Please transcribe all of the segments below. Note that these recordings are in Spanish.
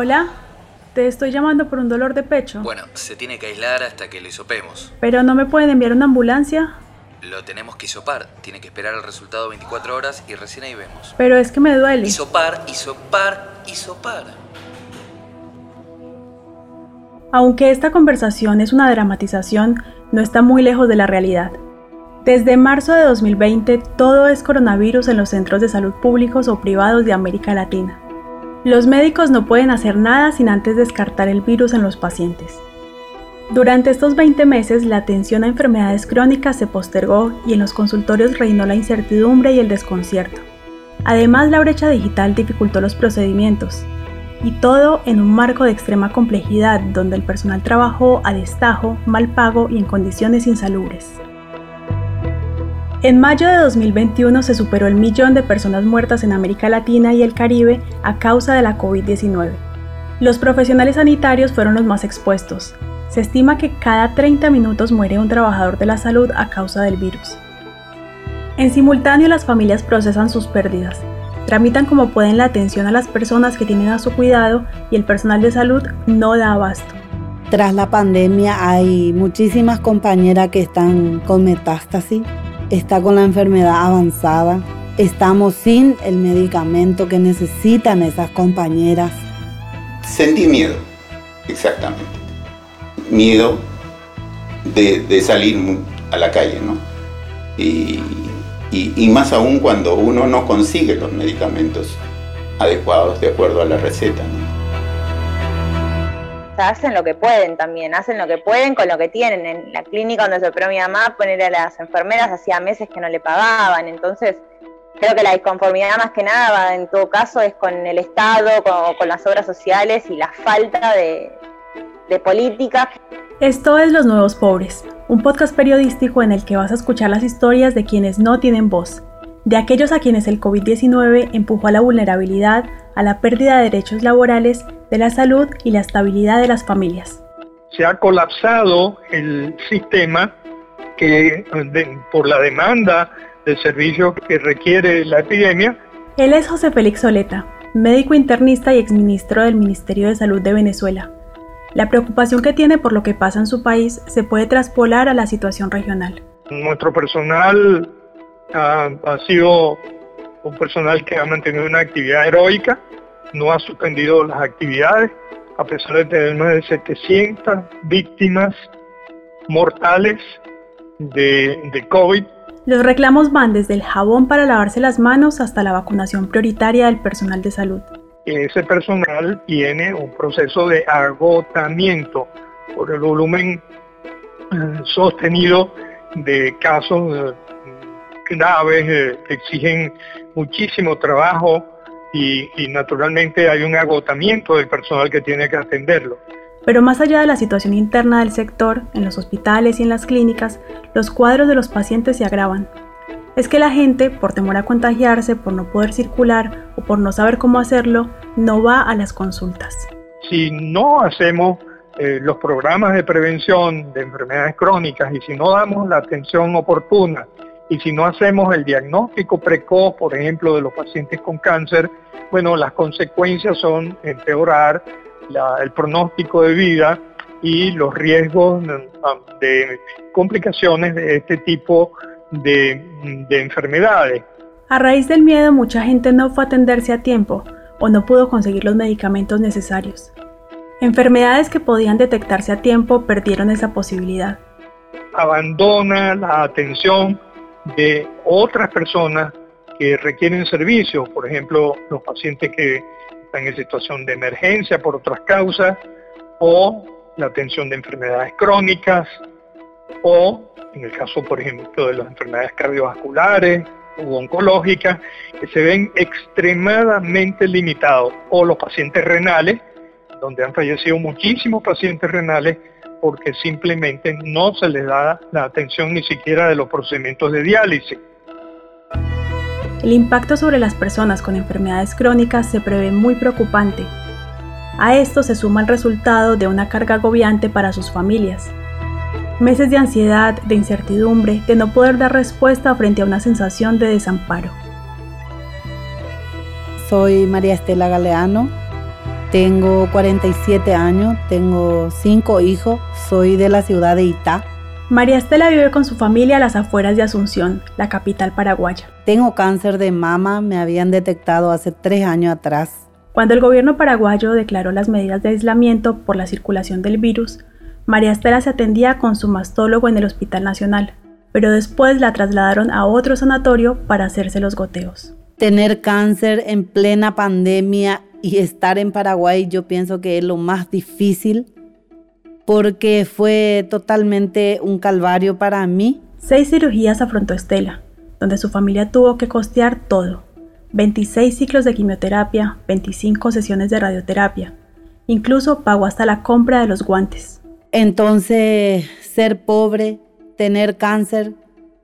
Hola, te estoy llamando por un dolor de pecho. Bueno, se tiene que aislar hasta que lo hisopemos. Pero no me pueden enviar una ambulancia. Lo tenemos que hisopar. Tiene que esperar el resultado 24 horas y recién ahí vemos. Pero es que me duele. Hisopar, hisopar, hisopar. Aunque esta conversación es una dramatización, no está muy lejos de la realidad. Desde marzo de 2020 todo es coronavirus en los centros de salud públicos o privados de América Latina. Los médicos no pueden hacer nada sin antes descartar el virus en los pacientes. Durante estos 20 meses, la atención a enfermedades crónicas se postergó y en los consultorios reinó la incertidumbre y el desconcierto. Además, la brecha digital dificultó los procedimientos, y todo en un marco de extrema complejidad donde el personal trabajó a destajo, mal pago y en condiciones insalubres. En mayo de 2021 se superó el millón de personas muertas en América Latina y el Caribe a causa de la COVID-19. Los profesionales sanitarios fueron los más expuestos. Se estima que cada 30 minutos muere un trabajador de la salud a causa del virus. En simultáneo las familias procesan sus pérdidas, tramitan como pueden la atención a las personas que tienen a su cuidado y el personal de salud no da abasto. Tras la pandemia hay muchísimas compañeras que están con metástasis está con la enfermedad avanzada, estamos sin el medicamento que necesitan esas compañeras. Sentí miedo, exactamente. Miedo de, salir a la calle, ¿no? Y, y, más aún cuando uno no consigue los medicamentos adecuados de acuerdo a la receta, ¿no? Hacen lo que pueden también, hacen lo que pueden con lo que tienen. En la clínica donde se operó mi mamá, poner a las enfermeras hacía meses que no le pagaban, entonces creo que la disconformidad más que nada en todo caso es con el Estado, con, las obras sociales y la falta de, de. Esto es Los Nuevos Pobres, un podcast periodístico en el que vas a escuchar las historias de quienes no tienen voz, de aquellos a quienes el COVID-19 empujó a la vulnerabilidad, a la pérdida de derechos laborales de la salud y la estabilidad de las familias. Se ha colapsado el sistema que por la demanda de servicios que requiere la epidemia. Él es José Félix Soleta, médico internista y exministro del Ministerio de Salud de Venezuela. La preocupación que tiene por lo que pasa en su país se puede traspolar a la situación regional. Nuestro personal ha, ha sido un personal que ha mantenido una actividad heroica no ha suspendido las actividades, a pesar de tener más de 700 víctimas mortales de, de COVID. Los reclamos van desde el jabón para lavarse las manos hasta la vacunación prioritaria del personal de salud. Ese personal tiene un proceso de agotamiento por el volumen eh, sostenido de casos eh, graves, eh, que exigen muchísimo trabajo, y, naturalmente hay un agotamiento del personal que tiene que atenderlo. Pero más allá de la situación interna del sector, en los hospitales y en las clínicas, los cuadros de los pacientes se agravan. Es que la gente, por temor a contagiarse, por no poder circular o por no saber cómo hacerlo, no va a las consultas. Si no hacemos eh, los programas de prevención de enfermedades crónicas y si no damos la atención oportuna y si no hacemos el diagnóstico precoz, por ejemplo, de los pacientes con cáncer, bueno, las consecuencias son empeorar el pronóstico de vida y los riesgos de complicaciones de este tipo de, de enfermedades. A raíz del miedo, mucha gente no fue a atenderse a tiempo o no pudo conseguir los medicamentos necesarios. Enfermedades que podían detectarse a tiempo perdieron esa posibilidad. Abandona la atención de otras personas que requieren servicios, por ejemplo, los pacientes que están en situación de emergencia por otras causas, o la atención de enfermedades crónicas, o en el caso, por ejemplo, de las enfermedades cardiovasculares u oncológicas, que se ven extremadamente limitados, o los pacientes renales, donde han fallecido muchísimos pacientes renales porque simplemente no se les da la atención ni siquiera de los procedimientos de diálisis. El impacto sobre las personas con enfermedades crónicas se prevé muy preocupante. A esto se suma el resultado de una carga agobiante para sus familias. Meses de ansiedad, de incertidumbre, de no poder dar respuesta frente a una sensación de desamparo. Soy María Estela Galeano, Tengo 47 años, tengo cinco hijos, soy de la ciudad de Itá. María Estela vive con su familia a las afueras de Asunción, la capital paraguaya. Tengo cáncer de mama, me habían detectado hace tres años atrás. Cuando el gobierno paraguayo declaró las medidas de aislamiento por la circulación del virus, María Estela se atendía con su mastólogo en el Hospital Nacional, pero después la trasladaron a otro sanatorio para hacerse los goteos. Tener cáncer en plena pandemia y estar en Paraguay yo pienso que es lo más difícil porque fue totalmente un calvario para mí. Seis cirugías afrontó Estela, donde su familia tuvo que costear todo. 26 ciclos de quimioterapia, 25 sesiones de radioterapia. Incluso pagó hasta la compra de los guantes. Entonces, ser pobre, tener cáncer,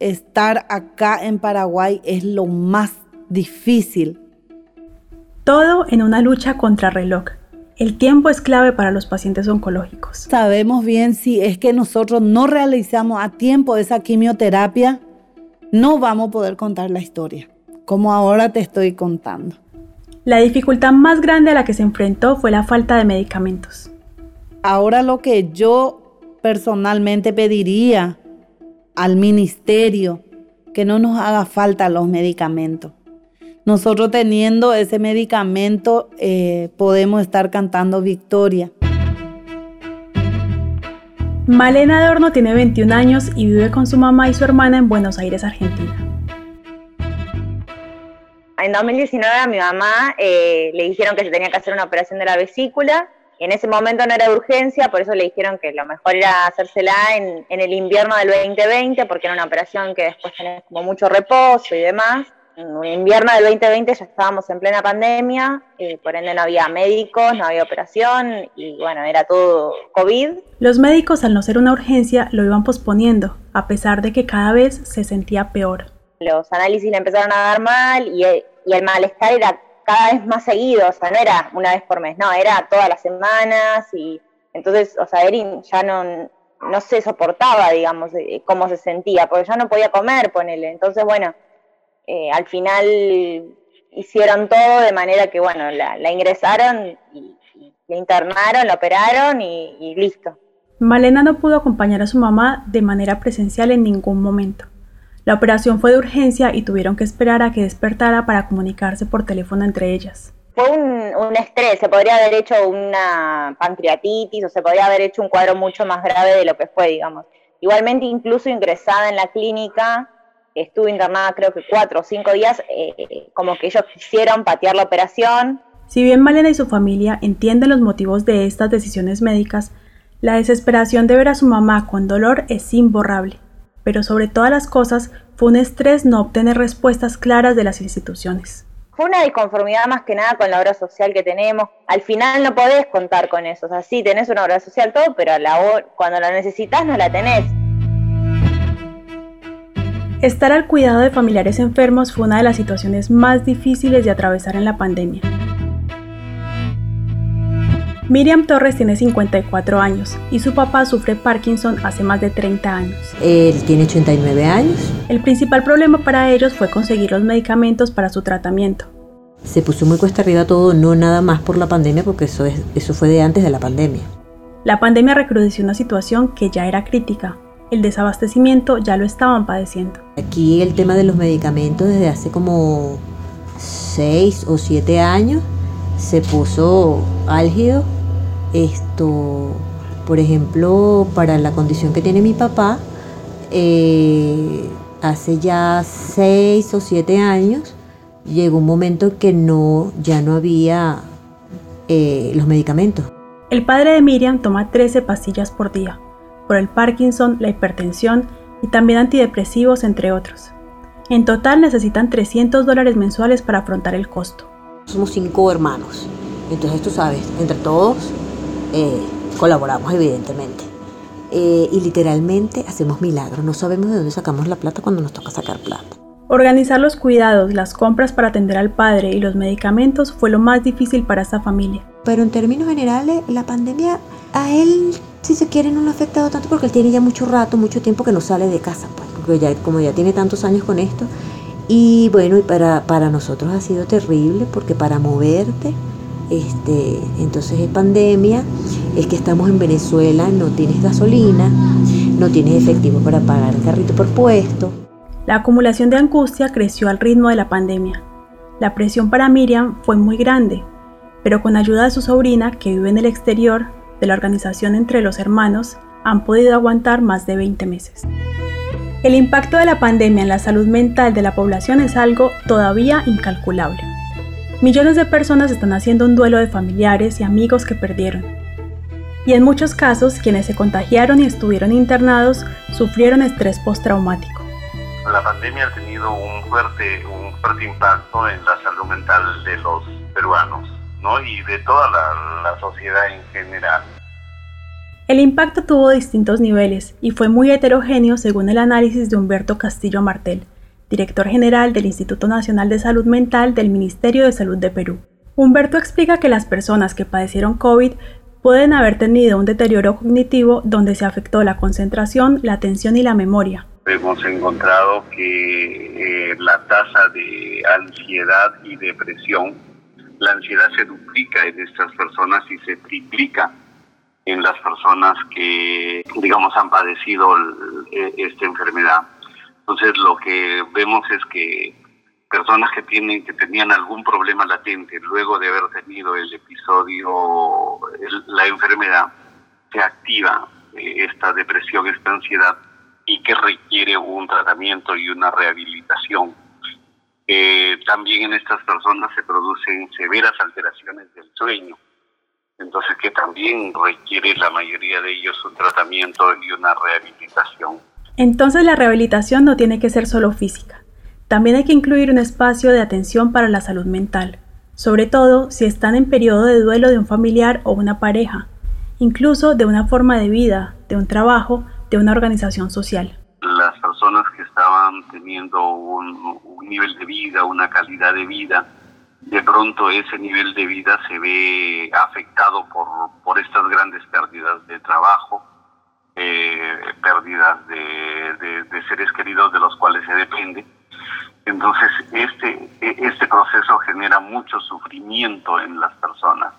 estar acá en Paraguay es lo más difícil. Todo en una lucha contra reloj el tiempo es clave para los pacientes oncológicos. Sabemos bien si es que nosotros no realizamos a tiempo esa quimioterapia, no vamos a poder contar la historia, como ahora te estoy contando. La dificultad más grande a la que se enfrentó fue la falta de medicamentos. Ahora lo que yo personalmente pediría al ministerio, que no nos haga falta los medicamentos nosotros teniendo ese medicamento eh, podemos estar cantando victoria. Malena Adorno tiene 21 años y vive con su mamá y su hermana en Buenos Aires, Argentina. En 2019 a mi mamá eh, le dijeron que se tenía que hacer una operación de la vesícula. En ese momento no era de urgencia, por eso le dijeron que lo mejor era hacérsela en, en el invierno del 2020, porque era una operación que después tenés como mucho reposo y demás en invierno del 2020 ya estábamos en plena pandemia, eh, por ende no había médicos, no había operación y bueno, era todo COVID. Los médicos al no ser una urgencia lo iban posponiendo, a pesar de que cada vez se sentía peor. Los análisis le empezaron a dar mal y, y el malestar era cada vez más seguido, o sea, no era una vez por mes, no, era todas las semanas y entonces, o sea, Erin ya no, no se soportaba, digamos, cómo se sentía, porque ya no podía comer, ponele. Entonces, bueno, eh, al final hicieron todo de manera que, bueno, la, ingresaron y, la internaron, la operaron y, y listo. Malena no pudo acompañar a su mamá de manera presencial en ningún momento. La operación fue de urgencia y tuvieron que esperar a que despertara para comunicarse por teléfono entre ellas. Fue un, un, estrés, se podría haber hecho una pancreatitis o se podría haber hecho un cuadro mucho más grave de lo que fue, digamos. Igualmente, incluso ingresada en la clínica, estuve internada creo que cuatro o cinco días, eh, como que ellos quisieron patear la operación. Si bien Malena y su familia entienden los motivos de estas decisiones médicas, la desesperación de ver a su mamá con dolor es imborrable. Pero sobre todas las cosas, fue un estrés no obtener respuestas claras de las instituciones. Fue una disconformidad más que nada con la obra social que tenemos. Al final no podés contar con eso. O sea, sí, tenés una obra social todo, pero la, cuando la necesitas no la tenés. Estar al cuidado de familiares enfermos fue una de las situaciones más difíciles de atravesar en la pandemia. Miriam Torres tiene 54 años y su papá sufre Parkinson hace más de 30 años. Él tiene 89 años. El principal problema para ellos fue conseguir los medicamentos para su tratamiento. Se puso muy cuesta arriba todo, no nada más por la pandemia, porque eso, es, eso fue de antes de la pandemia. La pandemia recrudeció una situación que ya era crítica, el desabastecimiento ya lo estaban padeciendo. Aquí el tema de los medicamentos desde hace como 6 o 7 años se puso álgido. Esto, por ejemplo, para la condición que tiene mi papá, eh, hace ya 6 o 7 años llegó un momento que no, ya no había eh, los medicamentos. El padre de Miriam toma 13 pastillas por día por el Parkinson, la hipertensión y también antidepresivos, entre otros. En total necesitan 300 dólares mensuales para afrontar el costo. Somos cinco hermanos, entonces tú sabes, entre todos eh, colaboramos evidentemente. Eh, y literalmente hacemos milagros, no sabemos de dónde sacamos la plata cuando nos toca sacar plata. Organizar los cuidados, las compras para atender al padre y los medicamentos fue lo más difícil para esta familia. Pero en términos generales, la pandemia a él, si se quiere, no lo ha afectado tanto porque él tiene ya mucho rato, mucho tiempo que no sale de casa, pues, porque ya, como ya tiene tantos años con esto. Y bueno, y para, para nosotros ha sido terrible porque para moverte Este, entonces es pandemia, es que estamos en Venezuela, no tienes gasolina, no tienes efectivo para pagar el carrito por puesto. La acumulación de angustia creció al ritmo de la pandemia. La presión para Miriam fue muy grande, pero con ayuda de su sobrina, que vive en el exterior, de la organización entre los hermanos, han podido aguantar más de 20 meses. El impacto de la pandemia en la salud mental de la población es algo todavía incalculable. Millones de personas están haciendo un duelo de familiares y amigos que perdieron. Y en muchos casos, quienes se contagiaron y estuvieron internados sufrieron estrés postraumático. La pandemia ha tenido un fuerte, un fuerte impacto en la salud mental de los peruanos ¿no? y de toda la, la sociedad en general. El impacto tuvo distintos niveles y fue muy heterogéneo según el análisis de Humberto Castillo Martel, director general del Instituto Nacional de Salud Mental del Ministerio de Salud de Perú. Humberto explica que las personas que padecieron COVID pueden haber tenido un deterioro cognitivo donde se afectó la concentración, la atención y la memoria. Hemos encontrado que eh, la tasa de ansiedad y depresión, la ansiedad se duplica en estas personas y se triplica en las personas que, digamos, han padecido e, esta enfermedad. Entonces, lo que vemos es que personas que tienen que tenían algún problema latente luego de haber tenido el episodio, la enfermedad, se activa eh, esta depresión, esta ansiedad y que requiere un tratamiento y una rehabilitación. Eh, también en estas personas se producen severas alteraciones del sueño entonces que también requiere la mayoría de ellos un tratamiento y una rehabilitación. Entonces la rehabilitación no tiene que ser solo física, también hay que incluir un espacio de atención para la salud mental, sobre todo si están en periodo de duelo de un familiar o una pareja, incluso de una forma de vida, de un trabajo, de una organización social. Las personas que estaban teniendo un, un nivel de vida, una calidad de vida, de pronto ese nivel de vida se ve afectado por, por estas grandes pérdidas de trabajo, eh, pérdidas de, de, seres queridos de los cuales se depende. Entonces, este, este proceso genera mucho sufrimiento en las personas.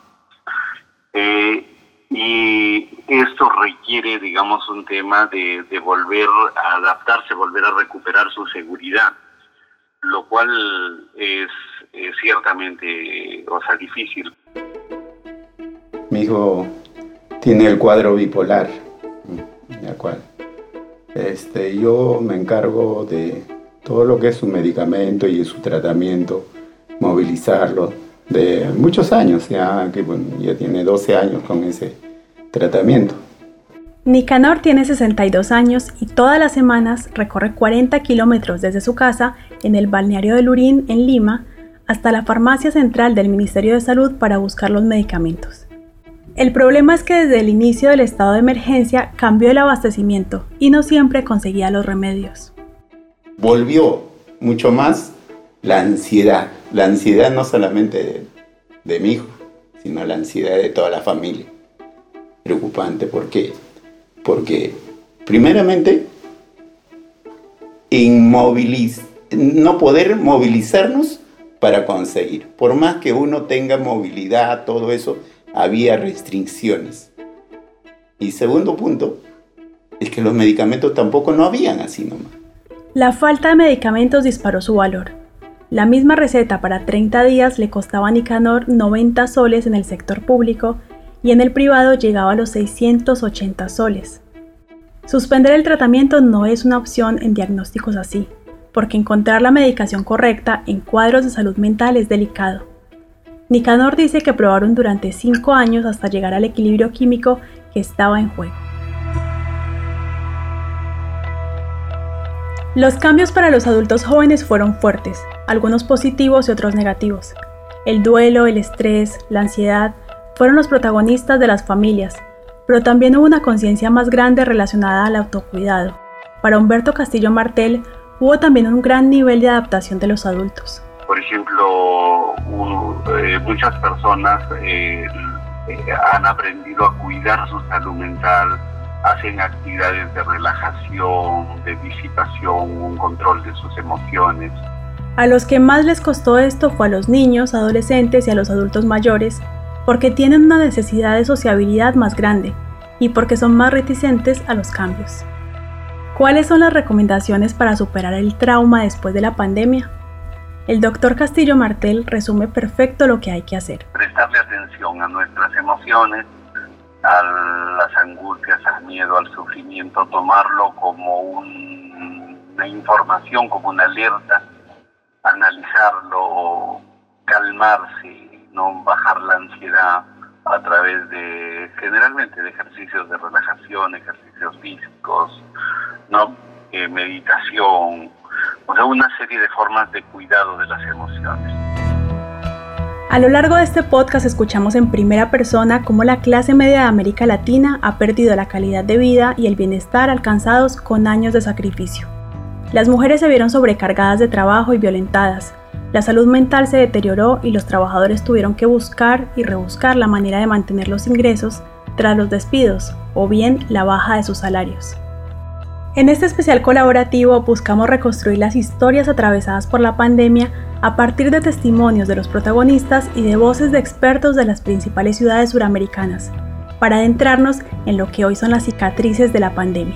Eh, y esto requiere, digamos, un tema de, de volver a adaptarse, volver a recuperar su seguridad, lo cual es ciertamente, o sea, difícil. Mi hijo tiene el cuadro bipolar, ¿de acuerdo? Este, yo me encargo de todo lo que es su medicamento y su tratamiento, movilizarlo de muchos años, ya que ya tiene 12 años con ese tratamiento. Nicanor tiene 62 años y todas las semanas recorre 40 kilómetros desde su casa en el balneario de Lurín, en Lima, hasta la farmacia central del Ministerio de Salud para buscar los medicamentos. El problema es que desde el inicio del estado de emergencia cambió el abastecimiento y no siempre conseguía los remedios. Volvió mucho más la ansiedad, la ansiedad no solamente de, mi hijo, sino la ansiedad de toda la familia. Preocupante, ¿por qué? Porque primeramente inmoviliz no poder movilizarnos para conseguir. Por más que uno tenga movilidad, todo eso, había restricciones. Y segundo punto, es que los medicamentos tampoco no habían así nomás. La falta de medicamentos disparó su valor. La misma receta para 30 días le costaba a Nicanor 90 soles en el sector público y en el privado llegaba a los 680 soles. Suspender el tratamiento no es una opción en diagnósticos así porque encontrar la medicación correcta en cuadros de salud mental es delicado. Nicanor dice que probaron durante 5 años hasta llegar al equilibrio químico que estaba en juego. Los cambios para los adultos jóvenes fueron fuertes, algunos positivos y otros negativos. El duelo, el estrés, la ansiedad fueron los protagonistas de las familias, pero también hubo una conciencia más grande relacionada al autocuidado. Para Humberto Castillo Martel, hubo también un gran nivel de adaptación de los adultos. Por ejemplo, eh, muchas personas eh, eh, han aprendido a cuidar su salud mental, hacen actividades de relajación, de disipación, un control de sus emociones. A los que más les costó esto fue a los niños, adolescentes y a los adultos mayores, porque tienen una necesidad de sociabilidad más grande y porque son más reticentes a los cambios. ¿Cuáles son las recomendaciones para superar el trauma después de la pandemia? El doctor Castillo Martel resume perfecto lo que hay que hacer. Prestarle atención a nuestras emociones, a las angustias, al miedo, al sufrimiento, tomarlo como una información, como una alerta, analizarlo, calmarse, no bajar la ansiedad a través de generalmente de ejercicios de relajación, ejercicios físicos, eh, meditación, o sea, una serie de formas de cuidado de las emociones. A lo largo de este podcast escuchamos en primera persona cómo la clase media de América Latina ha perdido la calidad de vida y el bienestar alcanzados con años de sacrificio. Las mujeres se vieron sobrecargadas de trabajo y violentadas. La salud mental se deterioró y los trabajadores tuvieron que buscar y rebuscar la manera de mantener los ingresos tras los despidos o bien la baja de sus salarios. En este especial colaborativo buscamos reconstruir las historias atravesadas por la pandemia a partir de testimonios de los protagonistas y de voces de expertos de las principales ciudades suramericanas, para adentrarnos en lo que hoy son las cicatrices de la pandemia.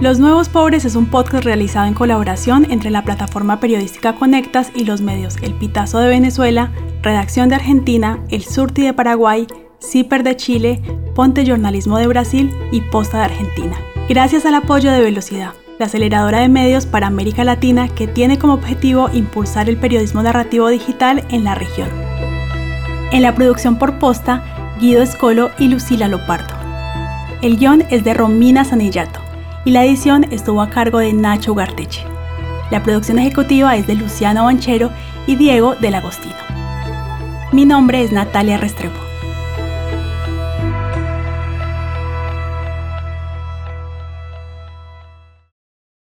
Los Nuevos Pobres es un podcast realizado en colaboración entre la plataforma periodística Conectas y los medios El Pitazo de Venezuela, Redacción de Argentina, El Surti de Paraguay, CIPER de Chile, Ponte Jornalismo de Brasil y Posta de Argentina gracias al apoyo de Velocidad, la aceleradora de medios para América Latina que tiene como objetivo impulsar el periodismo narrativo digital en la región. En la producción por posta, Guido Escolo y Lucila Lopardo. El guion es de Romina Sanillato y la edición estuvo a cargo de Nacho Garteche. La producción ejecutiva es de Luciano Banchero y Diego del Agostino. Mi nombre es Natalia Restrepo.